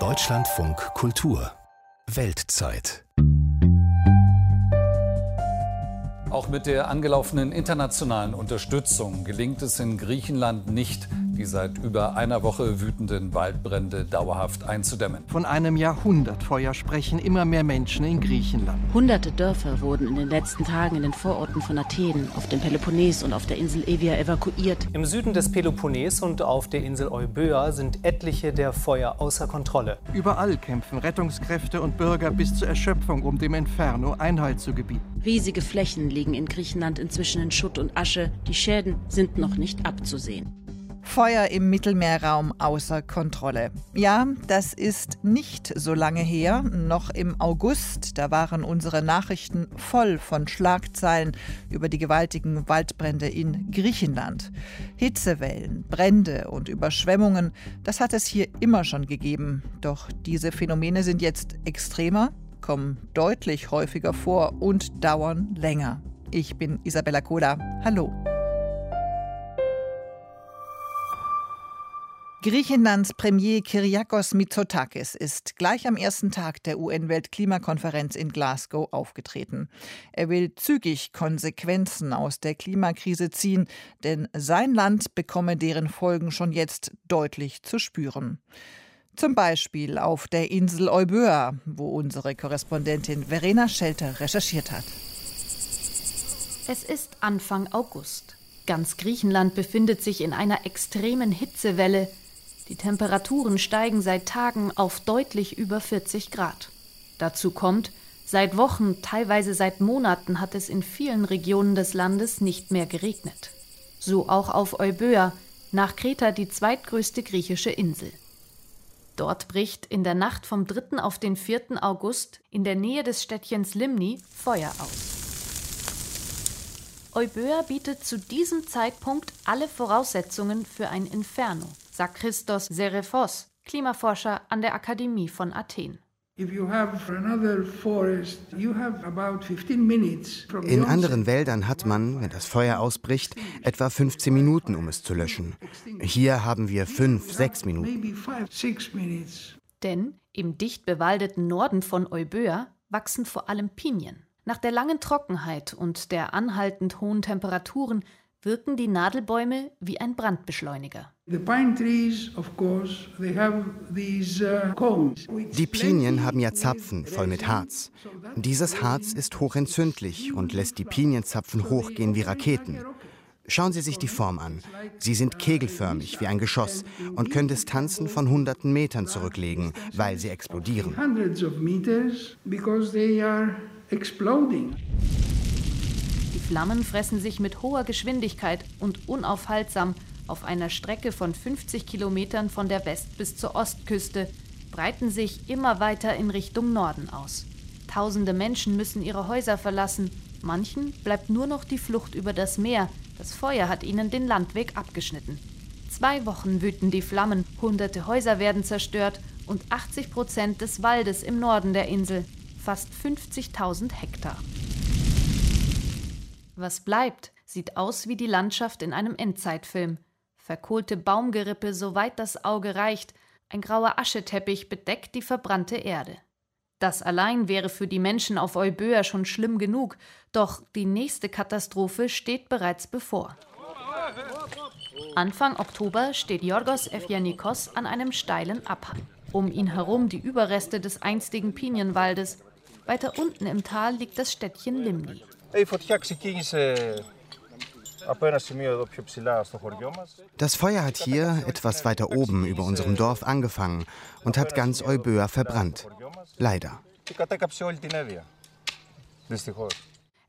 Deutschlandfunk Kultur. Weltzeit. Auch mit der angelaufenen internationalen Unterstützung gelingt es in Griechenland nicht, die seit über einer Woche wütenden Waldbrände dauerhaft einzudämmen. Von einem Jahrhundertfeuer sprechen immer mehr Menschen in Griechenland. Hunderte Dörfer wurden in den letzten Tagen in den Vororten von Athen, auf dem Peloponnes und auf der Insel Evia evakuiert. Im Süden des Peloponnes und auf der Insel Euböa sind etliche der Feuer außer Kontrolle. Überall kämpfen Rettungskräfte und Bürger bis zur Erschöpfung, um dem Inferno Einhalt zu gebieten. Riesige Flächen liegen in Griechenland inzwischen in Schutt und Asche. Die Schäden sind noch nicht abzusehen. Feuer im Mittelmeerraum außer Kontrolle. Ja, das ist nicht so lange her. Noch im August, da waren unsere Nachrichten voll von Schlagzeilen über die gewaltigen Waldbrände in Griechenland. Hitzewellen, Brände und Überschwemmungen, das hat es hier immer schon gegeben. Doch diese Phänomene sind jetzt extremer, kommen deutlich häufiger vor und dauern länger. Ich bin Isabella Koda. Hallo. Griechenlands Premier Kyriakos Mitsotakis ist gleich am ersten Tag der UN-Weltklimakonferenz in Glasgow aufgetreten. Er will zügig Konsequenzen aus der Klimakrise ziehen, denn sein Land bekomme deren Folgen schon jetzt deutlich zu spüren. Zum Beispiel auf der Insel Euböa, wo unsere Korrespondentin Verena Schelter recherchiert hat. Es ist Anfang August. Ganz Griechenland befindet sich in einer extremen Hitzewelle, die Temperaturen steigen seit Tagen auf deutlich über 40 Grad. Dazu kommt, seit Wochen, teilweise seit Monaten hat es in vielen Regionen des Landes nicht mehr geregnet. So auch auf Euböa, nach Kreta die zweitgrößte griechische Insel. Dort bricht in der Nacht vom 3. auf den 4. August in der Nähe des Städtchens Limni Feuer aus. Euböa bietet zu diesem Zeitpunkt alle Voraussetzungen für ein Inferno sagt Christos Serefos, Klimaforscher an der Akademie von Athen. In anderen Wäldern hat man, wenn das Feuer ausbricht, etwa 15 Minuten, um es zu löschen. Hier haben wir fünf, sechs Minuten. Denn im dicht bewaldeten Norden von Euböa wachsen vor allem Pinien. Nach der langen Trockenheit und der anhaltend hohen Temperaturen wirken die Nadelbäume wie ein Brandbeschleuniger. Uh, die Pinien haben ja Zapfen voll mit Harz. Dieses Harz ist hochentzündlich und lässt die Pinienzapfen hochgehen wie Raketen. Schauen Sie sich die Form an. Sie sind kegelförmig wie ein Geschoss und können Distanzen von hunderten Metern zurücklegen, weil sie explodieren. Flammen fressen sich mit hoher Geschwindigkeit und unaufhaltsam auf einer Strecke von 50 Kilometern von der West- bis zur Ostküste, breiten sich immer weiter in Richtung Norden aus. Tausende Menschen müssen ihre Häuser verlassen, manchen bleibt nur noch die Flucht über das Meer, das Feuer hat ihnen den Landweg abgeschnitten. Zwei Wochen wüten die Flammen, hunderte Häuser werden zerstört und 80 Prozent des Waldes im Norden der Insel, fast 50.000 Hektar. Was bleibt, sieht aus wie die Landschaft in einem Endzeitfilm. Verkohlte Baumgerippe, soweit das Auge reicht, ein grauer Ascheteppich bedeckt die verbrannte Erde. Das allein wäre für die Menschen auf Euböa schon schlimm genug, doch die nächste Katastrophe steht bereits bevor. Anfang Oktober steht Yorgos Efjanikos an einem steilen Abhang. Um ihn herum die Überreste des einstigen Pinienwaldes. Weiter unten im Tal liegt das Städtchen Limni. Das Feuer hat hier etwas weiter oben über unserem Dorf angefangen und hat ganz Euböa verbrannt. Leider.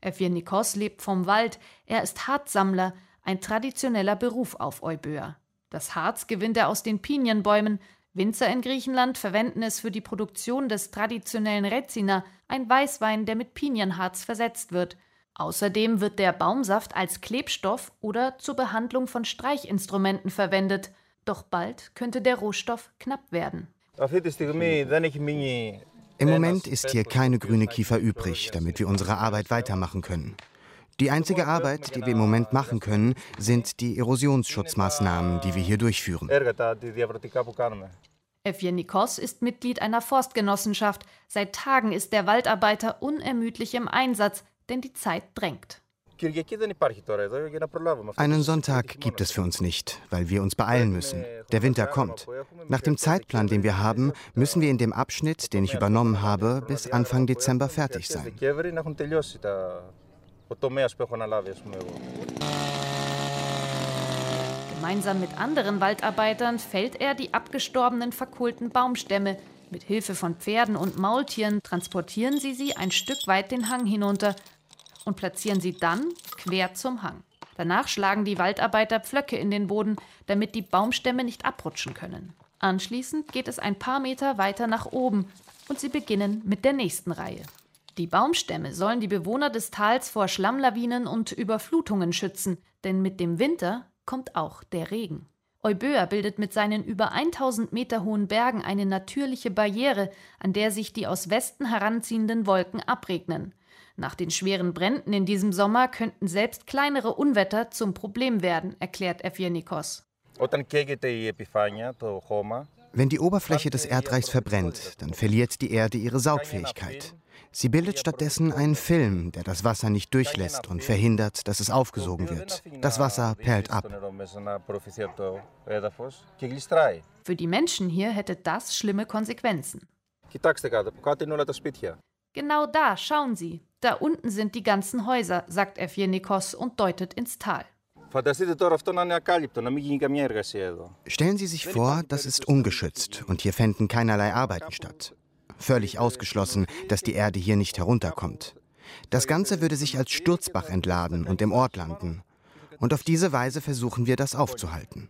Evgenikos lebt vom Wald. Er ist Harzsammler, ein traditioneller Beruf auf Euböa. Das Harz gewinnt er aus den Pinienbäumen. Winzer in Griechenland verwenden es für die Produktion des traditionellen Rezina, ein Weißwein, der mit Pinienharz versetzt wird. Außerdem wird der Baumsaft als Klebstoff oder zur Behandlung von Streichinstrumenten verwendet. Doch bald könnte der Rohstoff knapp werden. Im Moment ist hier keine grüne Kiefer übrig, damit wir unsere Arbeit weitermachen können. Die einzige Arbeit, die wir im Moment machen können, sind die Erosionsschutzmaßnahmen, die wir hier durchführen. Evgenikos ist Mitglied einer Forstgenossenschaft. Seit Tagen ist der Waldarbeiter unermüdlich im Einsatz, denn die Zeit drängt. Einen Sonntag gibt es für uns nicht, weil wir uns beeilen müssen. Der Winter kommt. Nach dem Zeitplan, den wir haben, müssen wir in dem Abschnitt, den ich übernommen habe, bis Anfang Dezember fertig sein. Gemeinsam mit anderen Waldarbeitern fällt er die abgestorbenen, verkohlten Baumstämme. Mit Hilfe von Pferden und Maultieren transportieren sie sie ein Stück weit den Hang hinunter und platzieren sie dann quer zum Hang. Danach schlagen die Waldarbeiter Pflöcke in den Boden, damit die Baumstämme nicht abrutschen können. Anschließend geht es ein paar Meter weiter nach oben und sie beginnen mit der nächsten Reihe. Die Baumstämme sollen die Bewohner des Tals vor Schlammlawinen und Überflutungen schützen, denn mit dem Winter kommt auch der Regen. Euböa bildet mit seinen über 1000 Meter hohen Bergen eine natürliche Barriere, an der sich die aus Westen heranziehenden Wolken abregnen. Nach den schweren Bränden in diesem Sommer könnten selbst kleinere Unwetter zum Problem werden, erklärt Evgenikos. Wenn die Oberfläche des Erdreichs verbrennt, dann verliert die Erde ihre Saugfähigkeit. Sie bildet stattdessen einen Film, der das Wasser nicht durchlässt und verhindert, dass es aufgesogen wird. Das Wasser perlt ab. Für die Menschen hier hätte das schlimme Konsequenzen. Genau da, schauen Sie. Da unten sind die ganzen Häuser, sagt Evgenikos und deutet ins Tal. Stellen Sie sich vor, das ist ungeschützt und hier fänden keinerlei Arbeiten statt. Völlig ausgeschlossen, dass die Erde hier nicht herunterkommt. Das Ganze würde sich als Sturzbach entladen und im Ort landen. Und auf diese Weise versuchen wir das aufzuhalten.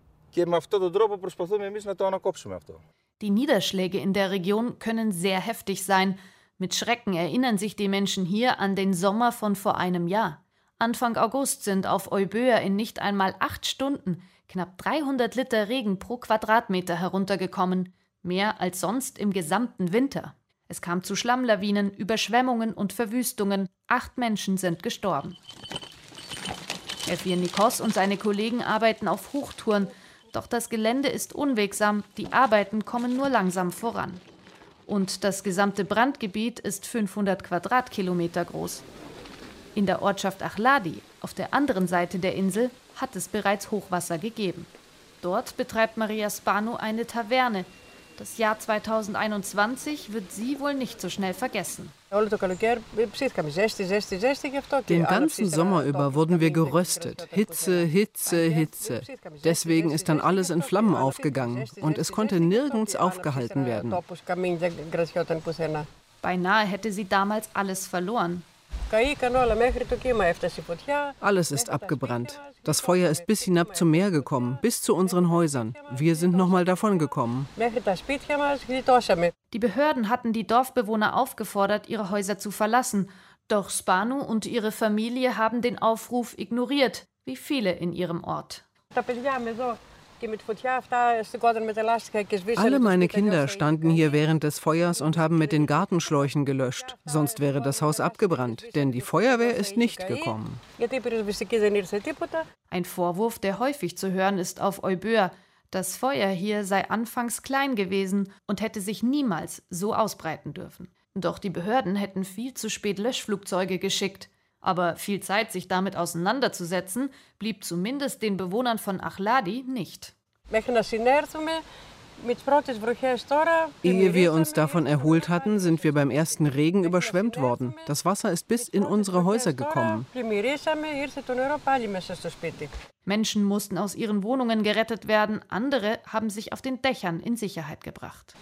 Die Niederschläge in der Region können sehr heftig sein. Mit Schrecken erinnern sich die Menschen hier an den Sommer von vor einem Jahr. Anfang August sind auf Euböa in nicht einmal acht Stunden knapp 300 Liter Regen pro Quadratmeter heruntergekommen mehr als sonst im gesamten Winter. Es kam zu Schlammlawinen, Überschwemmungen und Verwüstungen. Acht Menschen sind gestorben. Efir Nikos und seine Kollegen arbeiten auf Hochtouren, doch das Gelände ist unwegsam, die Arbeiten kommen nur langsam voran. Und das gesamte Brandgebiet ist 500 Quadratkilometer groß. In der Ortschaft Achladi, auf der anderen Seite der Insel, hat es bereits Hochwasser gegeben. Dort betreibt Maria Spano eine Taverne, das Jahr 2021 wird sie wohl nicht so schnell vergessen. Den ganzen Sommer über wurden wir geröstet. Hitze, Hitze, Hitze. Deswegen ist dann alles in Flammen aufgegangen und es konnte nirgends aufgehalten werden. Beinahe hätte sie damals alles verloren. Alles ist abgebrannt. Das Feuer ist bis hinab zum Meer gekommen, bis zu unseren Häusern. Wir sind nochmal davon gekommen. Die Behörden hatten die Dorfbewohner aufgefordert, ihre Häuser zu verlassen. Doch Spanu und ihre Familie haben den Aufruf ignoriert, wie viele in ihrem Ort. Alle meine Kinder standen hier während des Feuers und haben mit den Gartenschläuchen gelöscht. Sonst wäre das Haus abgebrannt, denn die Feuerwehr ist nicht gekommen. Ein Vorwurf, der häufig zu hören ist auf Euböa. Das Feuer hier sei anfangs klein gewesen und hätte sich niemals so ausbreiten dürfen. Doch die Behörden hätten viel zu spät Löschflugzeuge geschickt. Aber viel Zeit, sich damit auseinanderzusetzen, blieb zumindest den Bewohnern von Achladi nicht. Ehe wir uns davon erholt hatten, sind wir beim ersten Regen überschwemmt worden. Das Wasser ist bis in unsere Häuser gekommen. Menschen mussten aus ihren Wohnungen gerettet werden, andere haben sich auf den Dächern in Sicherheit gebracht.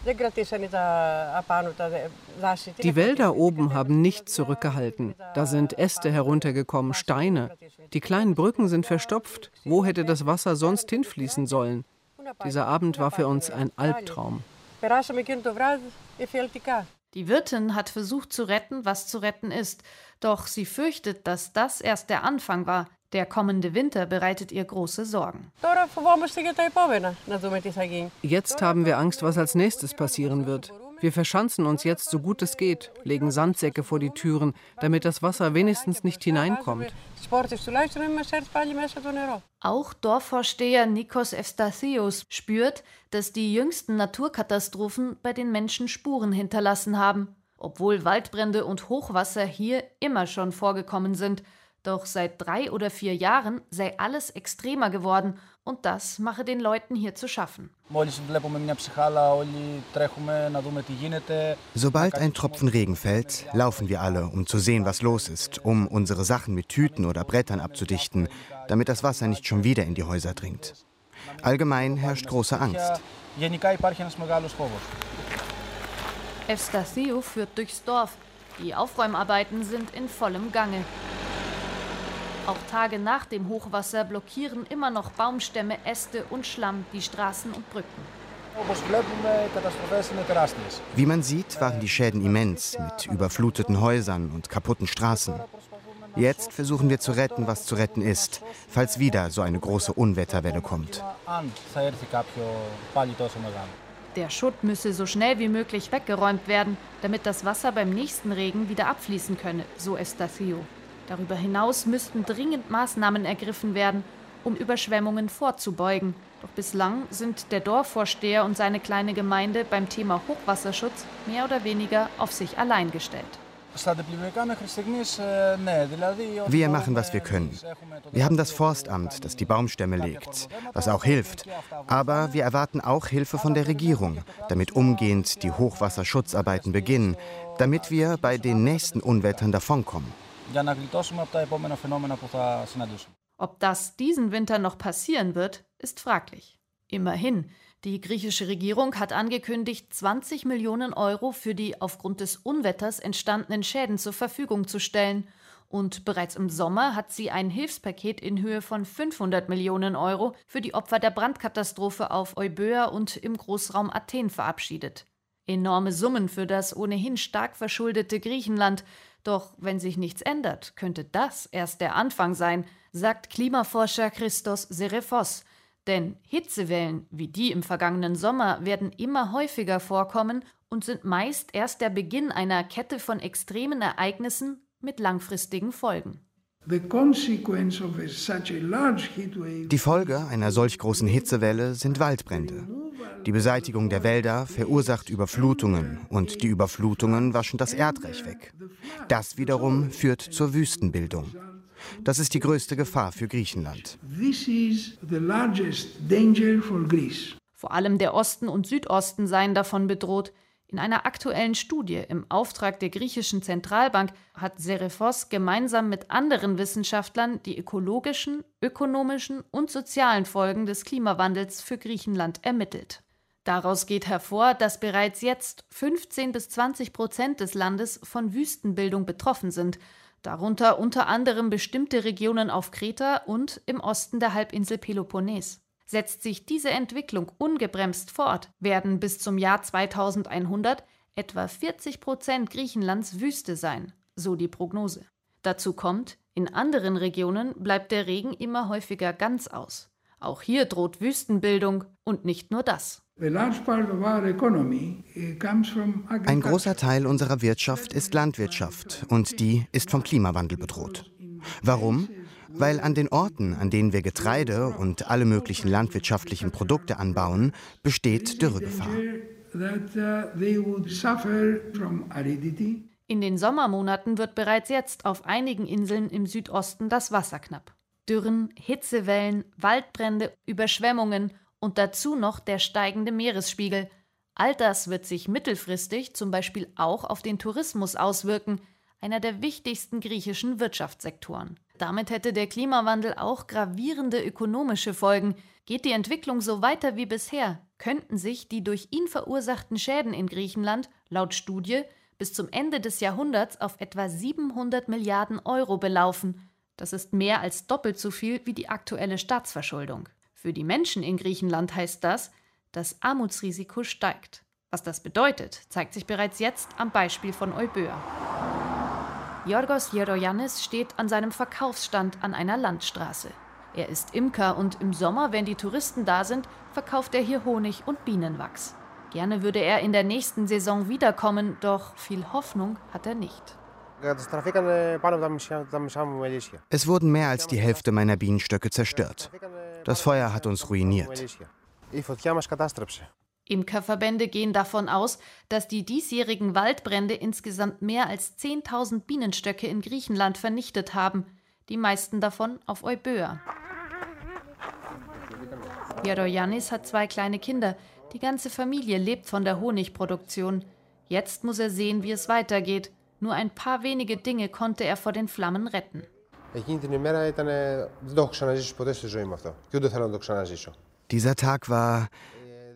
Die Wälder oben haben nicht zurückgehalten. Da sind Äste heruntergekommen, Steine. Die kleinen Brücken sind verstopft. Wo hätte das Wasser sonst hinfließen sollen? Dieser Abend war für uns ein Albtraum. Die Wirtin hat versucht zu retten, was zu retten ist. Doch sie fürchtet, dass das erst der Anfang war. Der kommende Winter bereitet ihr große Sorgen. Jetzt haben wir Angst, was als nächstes passieren wird. Wir verschanzen uns jetzt so gut es geht, legen Sandsäcke vor die Türen, damit das Wasser wenigstens nicht hineinkommt. Auch Dorfvorsteher Nikos Evstathios spürt, dass die jüngsten Naturkatastrophen bei den Menschen Spuren hinterlassen haben. Obwohl Waldbrände und Hochwasser hier immer schon vorgekommen sind, doch seit drei oder vier Jahren sei alles extremer geworden und das mache den Leuten hier zu schaffen. Sobald ein Tropfen Regen fällt, laufen wir alle, um zu sehen, was los ist, um unsere Sachen mit Tüten oder Brettern abzudichten, damit das Wasser nicht schon wieder in die Häuser dringt. Allgemein herrscht große Angst. Evstathio führt durchs Dorf. Die Aufräumarbeiten sind in vollem Gange. Auch Tage nach dem Hochwasser blockieren immer noch Baumstämme, Äste und Schlamm die Straßen und Brücken. Wie man sieht, waren die Schäden immens mit überfluteten Häusern und kaputten Straßen. Jetzt versuchen wir zu retten, was zu retten ist, falls wieder so eine große Unwetterwelle kommt. Der Schutt müsse so schnell wie möglich weggeräumt werden, damit das Wasser beim nächsten Regen wieder abfließen könne, so Estacio. Darüber hinaus müssten dringend Maßnahmen ergriffen werden, um Überschwemmungen vorzubeugen. Doch bislang sind der Dorfvorsteher und seine kleine Gemeinde beim Thema Hochwasserschutz mehr oder weniger auf sich allein gestellt. Wir machen, was wir können. Wir haben das Forstamt, das die Baumstämme legt, was auch hilft. Aber wir erwarten auch Hilfe von der Regierung, damit umgehend die Hochwasserschutzarbeiten beginnen, damit wir bei den nächsten Unwettern davonkommen. Ob das diesen Winter noch passieren wird, ist fraglich. Immerhin, die griechische Regierung hat angekündigt, 20 Millionen Euro für die aufgrund des Unwetters entstandenen Schäden zur Verfügung zu stellen. Und bereits im Sommer hat sie ein Hilfspaket in Höhe von 500 Millionen Euro für die Opfer der Brandkatastrophe auf Euböa und im Großraum Athen verabschiedet. Enorme Summen für das ohnehin stark verschuldete Griechenland. Doch wenn sich nichts ändert, könnte das erst der Anfang sein, sagt Klimaforscher Christos Serefos. Denn Hitzewellen wie die im vergangenen Sommer werden immer häufiger vorkommen und sind meist erst der Beginn einer Kette von extremen Ereignissen mit langfristigen Folgen. Die Folge einer solch großen Hitzewelle sind Waldbrände. Die Beseitigung der Wälder verursacht Überflutungen und die Überflutungen waschen das Erdreich weg. Das wiederum führt zur Wüstenbildung. Das ist die größte Gefahr für Griechenland. Vor allem der Osten und Südosten seien davon bedroht. In einer aktuellen Studie im Auftrag der griechischen Zentralbank hat Serefos gemeinsam mit anderen Wissenschaftlern die ökologischen, ökonomischen und sozialen Folgen des Klimawandels für Griechenland ermittelt. Daraus geht hervor, dass bereits jetzt 15 bis 20 Prozent des Landes von Wüstenbildung betroffen sind darunter unter anderem bestimmte Regionen auf Kreta und im Osten der Halbinsel Peloponnes. Setzt sich diese Entwicklung ungebremst fort, werden bis zum Jahr 2100 etwa 40 Prozent Griechenlands Wüste sein, so die Prognose. Dazu kommt, in anderen Regionen bleibt der Regen immer häufiger ganz aus. Auch hier droht Wüstenbildung und nicht nur das. Ein großer Teil unserer Wirtschaft ist Landwirtschaft und die ist vom Klimawandel bedroht. Warum? Weil an den Orten, an denen wir Getreide und alle möglichen landwirtschaftlichen Produkte anbauen, besteht Dürregefahr. In den Sommermonaten wird bereits jetzt auf einigen Inseln im Südosten das Wasser knapp. Dürren, Hitzewellen, Waldbrände, Überschwemmungen und dazu noch der steigende Meeresspiegel. All das wird sich mittelfristig zum Beispiel auch auf den Tourismus auswirken, einer der wichtigsten griechischen Wirtschaftssektoren. Damit hätte der Klimawandel auch gravierende ökonomische Folgen. Geht die Entwicklung so weiter wie bisher, könnten sich die durch ihn verursachten Schäden in Griechenland laut Studie bis zum Ende des Jahrhunderts auf etwa 700 Milliarden Euro belaufen. Das ist mehr als doppelt so viel wie die aktuelle Staatsverschuldung. Für die Menschen in Griechenland heißt das, das Armutsrisiko steigt. Was das bedeutet, zeigt sich bereits jetzt am Beispiel von Euböa. Yorgos Jeroyannis steht an seinem Verkaufsstand an einer Landstraße. Er ist Imker und im Sommer, wenn die Touristen da sind, verkauft er hier Honig und Bienenwachs. Gerne würde er in der nächsten Saison wiederkommen, doch viel Hoffnung hat er nicht. Es wurden mehr als die Hälfte meiner Bienenstöcke zerstört. Das Feuer hat uns ruiniert. Imkerverbände gehen davon aus, dass die diesjährigen Waldbrände insgesamt mehr als 10.000 Bienenstöcke in Griechenland vernichtet haben, die meisten davon auf Euböa. Jeroyannis hat zwei kleine Kinder. Die ganze Familie lebt von der Honigproduktion. Jetzt muss er sehen, wie es weitergeht. Nur ein paar wenige Dinge konnte er vor den Flammen retten. Dieser Tag war.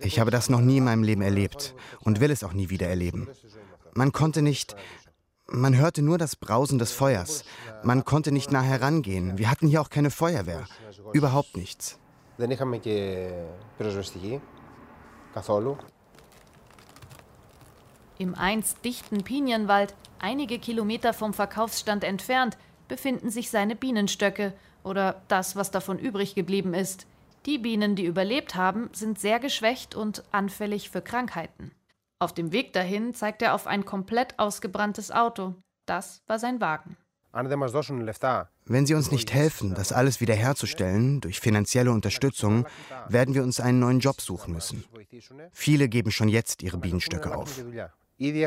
Ich habe das noch nie in meinem Leben erlebt und will es auch nie wieder erleben. Man konnte nicht. Man hörte nur das Brausen des Feuers. Man konnte nicht nah herangehen. Wir hatten hier auch keine Feuerwehr. Überhaupt nichts. Im einst dichten Pinienwald, einige Kilometer vom Verkaufsstand entfernt, befinden sich seine Bienenstöcke oder das, was davon übrig geblieben ist. Die Bienen, die überlebt haben, sind sehr geschwächt und anfällig für Krankheiten. Auf dem Weg dahin zeigt er auf ein komplett ausgebranntes Auto. Das war sein Wagen. Wenn Sie uns nicht helfen, das alles wiederherzustellen durch finanzielle Unterstützung, werden wir uns einen neuen Job suchen müssen. Viele geben schon jetzt ihre Bienenstöcke auf. Die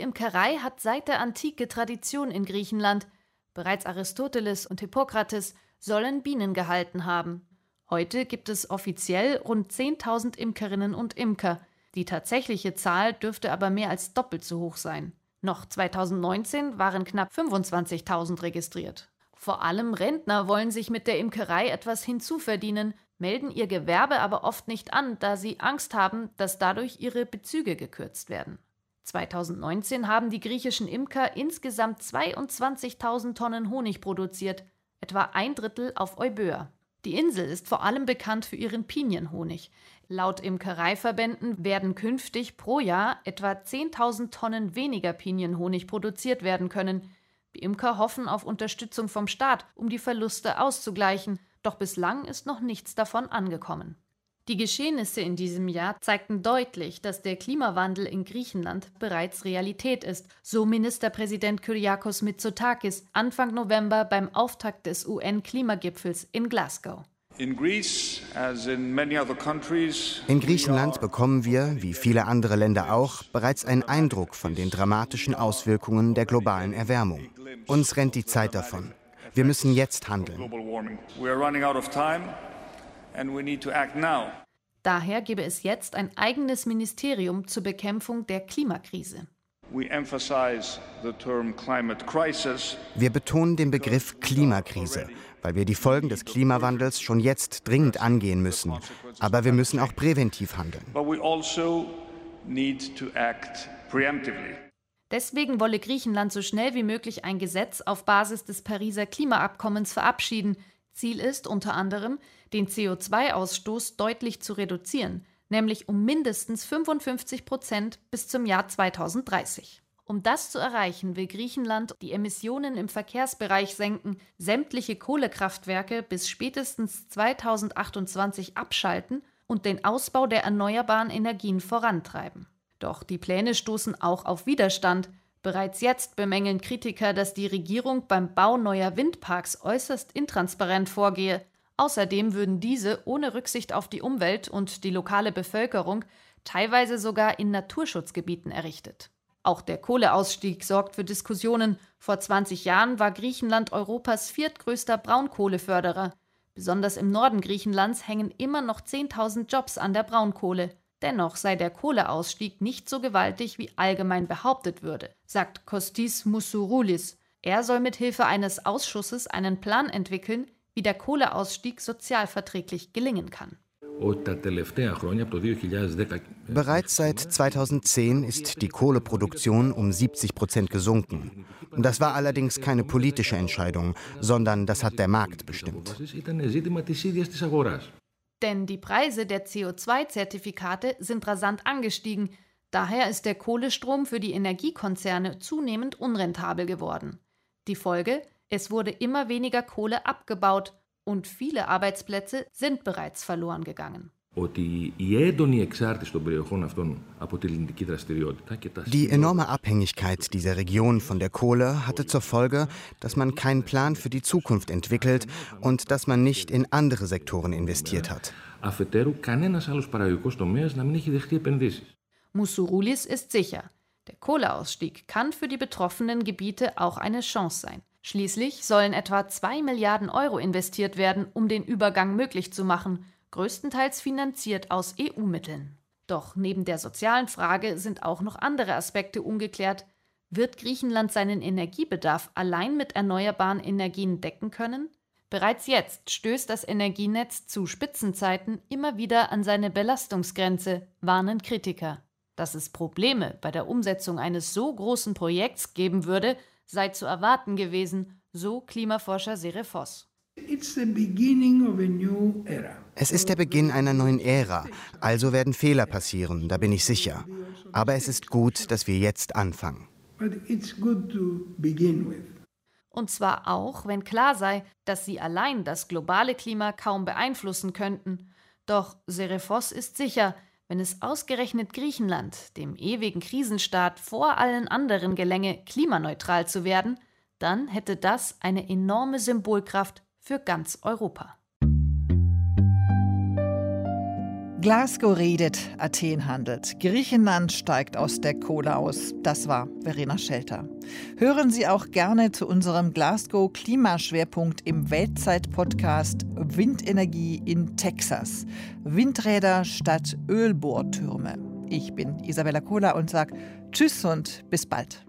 Imkerei hat seit der Antike Tradition in Griechenland. Bereits Aristoteles und Hippokrates sollen Bienen gehalten haben. Heute gibt es offiziell rund 10.000 Imkerinnen und Imker. Die tatsächliche Zahl dürfte aber mehr als doppelt so hoch sein. Noch 2019 waren knapp 25.000 registriert. Vor allem Rentner wollen sich mit der Imkerei etwas hinzuverdienen, melden ihr Gewerbe aber oft nicht an, da sie Angst haben, dass dadurch ihre Bezüge gekürzt werden. 2019 haben die griechischen Imker insgesamt 22.000 Tonnen Honig produziert, etwa ein Drittel auf Euböa. Die Insel ist vor allem bekannt für ihren Pinienhonig. Laut Imkereiverbänden werden künftig pro Jahr etwa 10.000 Tonnen weniger Pinienhonig produziert werden können. Die Imker hoffen auf Unterstützung vom Staat, um die Verluste auszugleichen, doch bislang ist noch nichts davon angekommen. Die Geschehnisse in diesem Jahr zeigten deutlich, dass der Klimawandel in Griechenland bereits Realität ist, so Ministerpräsident Kyriakos Mitsotakis Anfang November beim Auftakt des UN-Klimagipfels in Glasgow. In Griechenland bekommen wir, wie viele andere Länder auch, bereits einen Eindruck von den dramatischen Auswirkungen der globalen Erwärmung. Uns rennt die Zeit davon. Wir müssen jetzt handeln. Daher gebe es jetzt ein eigenes Ministerium zur Bekämpfung der Klimakrise. Wir betonen den Begriff Klimakrise, weil wir die Folgen des Klimawandels schon jetzt dringend angehen müssen. Aber wir müssen auch präventiv handeln. Also Deswegen wolle Griechenland so schnell wie möglich ein Gesetz auf Basis des Pariser Klimaabkommens verabschieden. Ziel ist unter anderem, den CO2-Ausstoß deutlich zu reduzieren, nämlich um mindestens 55 Prozent bis zum Jahr 2030. Um das zu erreichen, will Griechenland die Emissionen im Verkehrsbereich senken, sämtliche Kohlekraftwerke bis spätestens 2028 abschalten und den Ausbau der erneuerbaren Energien vorantreiben. Doch die Pläne stoßen auch auf Widerstand. Bereits jetzt bemängeln Kritiker, dass die Regierung beim Bau neuer Windparks äußerst intransparent vorgehe. Außerdem würden diese ohne Rücksicht auf die Umwelt und die lokale Bevölkerung teilweise sogar in Naturschutzgebieten errichtet. Auch der Kohleausstieg sorgt für Diskussionen. Vor 20 Jahren war Griechenland Europas viertgrößter Braunkohleförderer. Besonders im Norden Griechenlands hängen immer noch 10.000 Jobs an der Braunkohle. Dennoch sei der Kohleausstieg nicht so gewaltig, wie allgemein behauptet würde, sagt Kostis Musurulis. Er soll mit Hilfe eines Ausschusses einen Plan entwickeln, wie der Kohleausstieg sozialverträglich gelingen kann. Bereits seit 2010 ist die Kohleproduktion um 70 Prozent gesunken. Das war allerdings keine politische Entscheidung, sondern das hat der Markt bestimmt. Denn die Preise der CO2-Zertifikate sind rasant angestiegen. Daher ist der Kohlestrom für die Energiekonzerne zunehmend unrentabel geworden. Die Folge? Es wurde immer weniger Kohle abgebaut und viele Arbeitsplätze sind bereits verloren gegangen. Die enorme Abhängigkeit dieser Region von der Kohle hatte zur Folge, dass man keinen Plan für die Zukunft entwickelt und dass man nicht in andere Sektoren investiert hat. Musurulis ist sicher, der Kohleausstieg kann für die betroffenen Gebiete auch eine Chance sein. Schließlich sollen etwa 2 Milliarden Euro investiert werden, um den Übergang möglich zu machen, größtenteils finanziert aus EU-Mitteln. Doch neben der sozialen Frage sind auch noch andere Aspekte ungeklärt. Wird Griechenland seinen Energiebedarf allein mit erneuerbaren Energien decken können? Bereits jetzt stößt das Energienetz zu Spitzenzeiten immer wieder an seine Belastungsgrenze, warnen Kritiker. Dass es Probleme bei der Umsetzung eines so großen Projekts geben würde, sei zu erwarten gewesen, so Klimaforscher Serefos. Es ist der Beginn einer neuen Ära, also werden Fehler passieren, da bin ich sicher. Aber es ist gut, dass wir jetzt anfangen. Und zwar auch, wenn klar sei, dass sie allein das globale Klima kaum beeinflussen könnten. Doch Serefos ist sicher, wenn es ausgerechnet Griechenland, dem ewigen Krisenstaat, vor allen anderen gelänge, klimaneutral zu werden, dann hätte das eine enorme Symbolkraft für ganz Europa. Glasgow redet, Athen handelt. Griechenland steigt aus der Kohle aus. Das war Verena Schelter. Hören Sie auch gerne zu unserem Glasgow Klimaschwerpunkt im Weltzeit-Podcast Windenergie in Texas. Windräder statt Ölbohrtürme. Ich bin Isabella Kohler und sage Tschüss und bis bald.